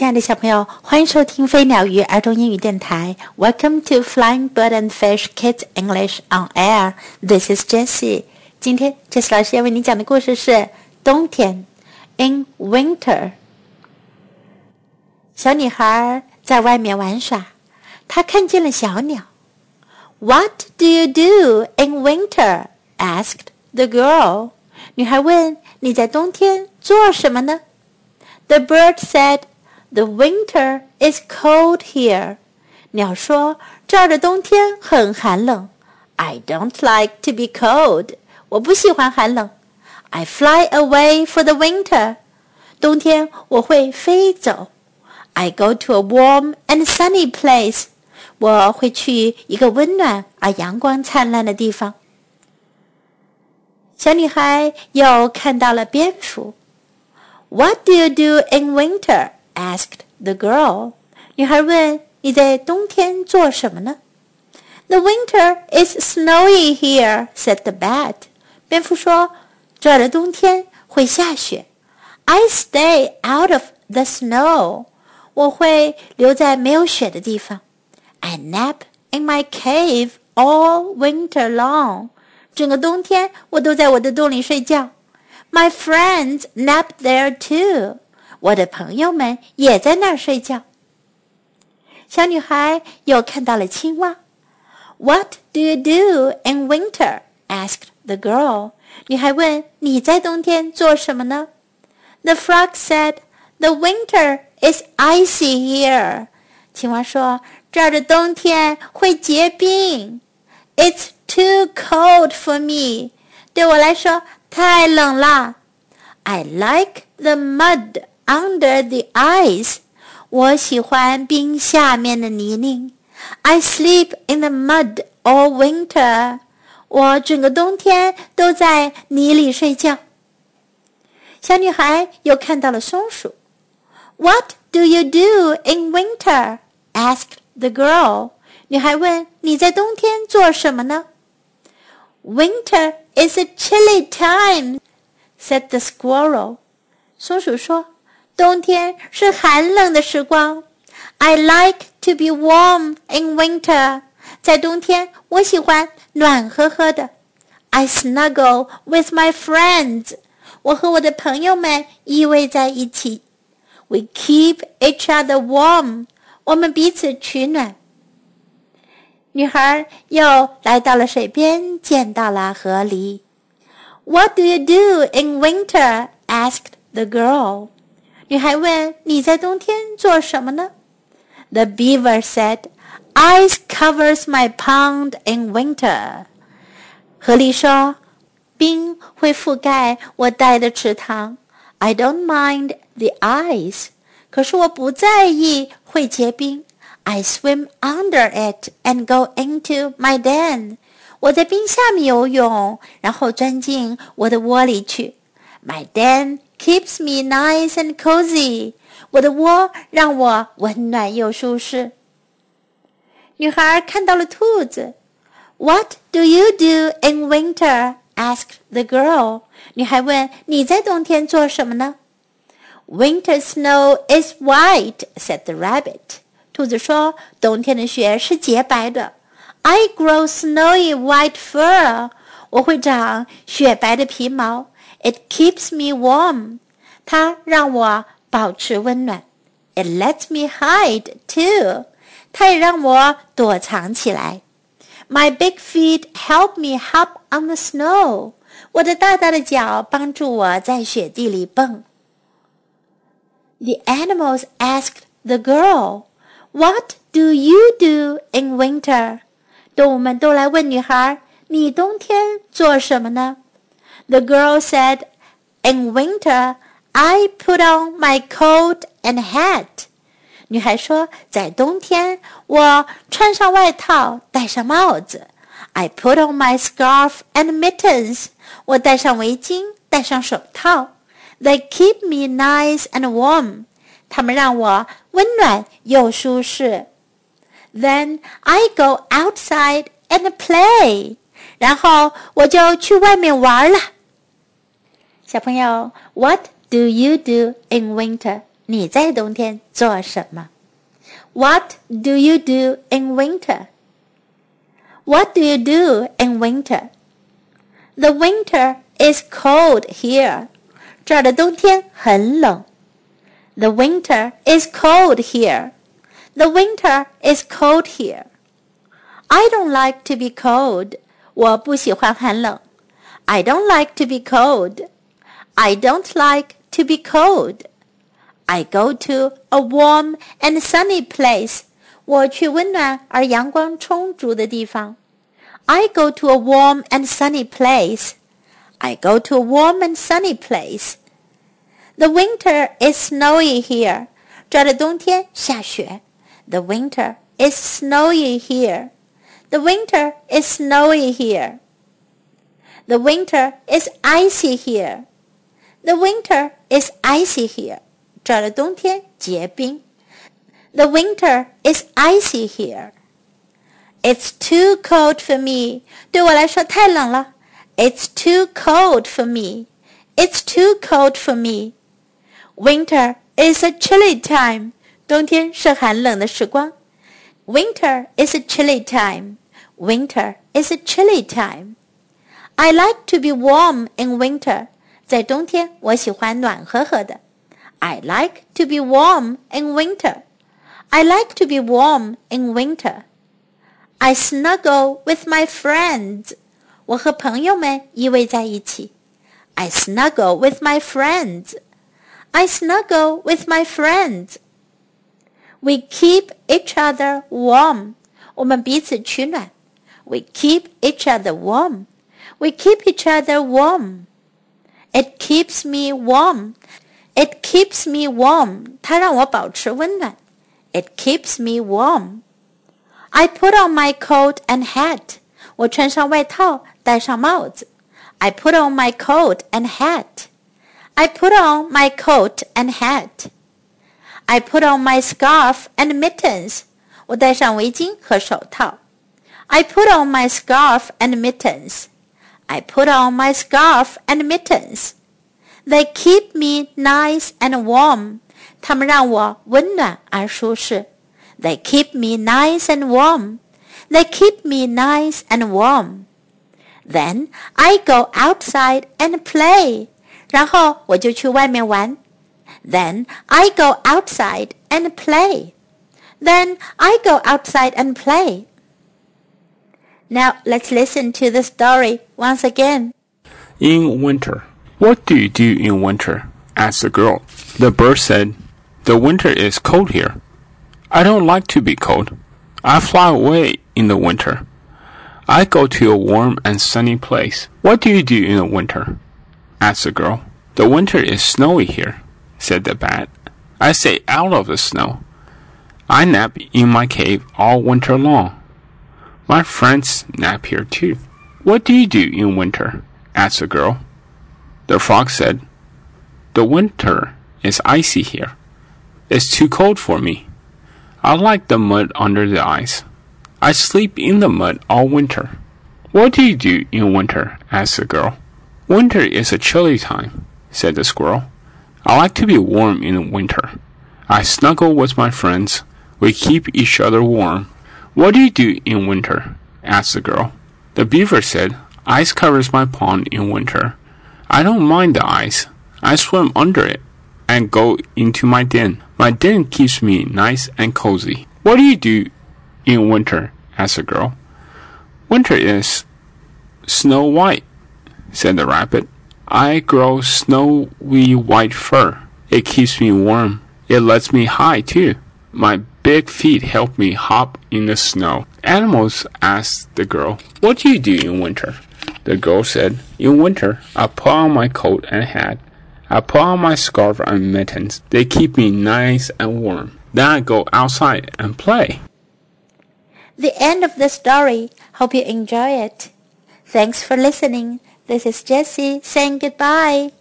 亲爱的小朋友，欢迎收听飞鸟鱼儿童英语电台。Welcome to Flying Bird and Fish Kids English on Air. This is Jessie. 今天，Jessie 老师要为你讲的故事是冬天，In Winter。小女孩在外面玩耍，她看见了小鸟。What do you do in winter? asked the girl. 女孩问：“你在冬天做什么呢？” The bird said, "The winter is cold here." 鸟说：“这儿的冬天很寒冷。” I don't like to be cold. 我不喜欢寒冷。I fly away for the winter. 冬天我会飞走。I go to a warm and sunny place. 我会去一个温暖而阳光灿烂的地方。小女孩又看到了蝙蝠。what do you do in winter? asked the girl. 女孩问：“你在冬天做什么呢？” The winter is snowy here," said the bat. 蝙蝠说：“这儿的冬天会下雪。” I stay out of the snow. 我会留在没有雪的地方。I nap in my cave all winter long. 整个冬天我都在我的洞里睡觉。my friends nap there too. 我的朋友们也在那儿睡觉。小女孩又看到了青蛙。What do you do in winter? asked the girl. 女孩问：“你在冬天做什么呢？” The frog said, "The winter is icy here." 青蛙说：“这儿的冬天会结冰。It's too cold for me. 对我来说太冷了。I like the mud under the ice。我喜欢冰下面的泥泞。I sleep in the mud all winter。我整个冬天都在泥里睡觉。小女孩又看到了松鼠。What do you do in winter? asked the girl. 女孩问：“你在冬天做什么呢？” Winter is a chilly time," said the squirrel. 松鼠说：“ 冬天是寒冷的时光。” I like to be warm in winter. 在冬天，我喜欢暖和和的。I snuggle with my friends. 我和我的朋友们依偎在一起。We keep each other warm. 我们彼此取暖。女孩又来到了水边，见到了河狸。What do you do in winter? asked the girl. 女孩问：“你在冬天做什么呢？” The beaver said, "Ice covers my pond in winter." 河狸说：“冰会覆盖我带的池塘。I don't mind the ice. 可是我不在意会结冰。” I swim under it and go into my den. 我在冰下面游泳，然后钻进我的窝里去。My den keeps me nice and cozy. 我的窝让我温暖又舒适。女孩看到了兔子。What do you do in winter? asked the girl. 女孩问：“你在冬天做什么呢？” Winter snow is white," said the rabbit. 兔子说：“冬天的雪是洁白的。I grow snowy white fur。我会长雪白的皮毛。 It keeps me warm。它让我保持温暖。It lets me hide too。它也让我躲藏起来。My big feet help me hop on the snow。我的大大的脚帮助我在雪地里蹦。The animals asked the girl。what do you do in winter？动物们都来问女孩：“你冬天做什么呢？” ？” The girl said, "In winter, I put on my coat and hat." 女孩说：“在冬天，我穿上外套，戴上帽子。I put on my scarf and mittens. 我戴上围巾，戴上手套。They keep me nice and warm. 它们让我温暖又舒适。Then I go outside and play，然后我就去外面玩了。 小朋友，What do you do in winter？ 你在冬天做什么？What do you do in winter? What do you do in winter? The winter is cold here. 这儿的冬天很冷。The winter is cold here. The winter is cold here. I don't like to be cold. 我不喜欢寒冷。I don't like to be cold. I don't like to be cold. I go to a warm and sunny place. 我去温暖而阳光充足的地方。I go to a warm and sunny place. I go to a warm and sunny place. The winter is snowy here. 这儿的冬天下雪。The winter is snowy here. The winter is snowy here. The winter is icy here. The winter is icy here. 这儿的冬天结冰。The winter is icy here. It's too cold for me. 对我来说太冷了。It's too cold for me. It's too cold for me. Winter is a chilly time. 冬天是寒冷的时光。Winter is a chilly time. Winter is a chilly time. I like to be warm in winter. 在冬天，我喜欢暖和和的。I like to be warm in winter. I like to be warm in winter. I snuggle with my friends. 我和朋友们依偎在一起。I snuggle with my friends. I snuggle with my friends. We keep each other warm. 我们彼此取暖。We keep each other warm. We keep each other warm. It keeps me warm. It keeps me warm. 它让我保持温暖。It keeps me warm. I put on my coat and hat. 我穿上外套，戴上帽子。I put on my coat and hat. I put on my coat and hat. I put on my scarf and mittens. 我戴上围巾和手套。I put on my scarf and mittens. I put on my scarf and mittens. They keep me nice and warm. 它们让我温暖而舒适。They keep me nice and warm. They keep me nice and warm. Then I go outside and play. 然后我就去外面玩。Then I go outside and play. Then I go outside and play. Now let's listen to the story once again. In winter. What do you do in winter? asked the girl. The bird said, The winter is cold here. I don't like to be cold. I fly away in the winter. I go to a warm and sunny place. What do you do in the winter? asked the girl. The winter is snowy here, said the bat. I stay out of the snow. I nap in my cave all winter long. My friends nap here too. What do you do in winter? asked the girl. The frog said, The winter is icy here. It's too cold for me. I like the mud under the ice. I sleep in the mud all winter. What do you do in winter? asked the girl. Winter is a chilly time, said the squirrel. I like to be warm in winter. I snuggle with my friends. We keep each other warm. What do you do in winter? asked the girl. The beaver said, Ice covers my pond in winter. I don't mind the ice. I swim under it and go into my den. My den keeps me nice and cozy. What do you do in winter? asked the girl. Winter is snow white, said the rabbit. I grow snowy white fur. It keeps me warm. It lets me hide too. My big feet help me hop in the snow. Animals asked the girl, What do you do in winter? The girl said, In winter, I put on my coat and hat I put on my scarf and mittens. They keep me nice and warm. Then I go outside and play. The end of the story. Hope you enjoy it. Thanks for listening. This is Jessie saying goodbye.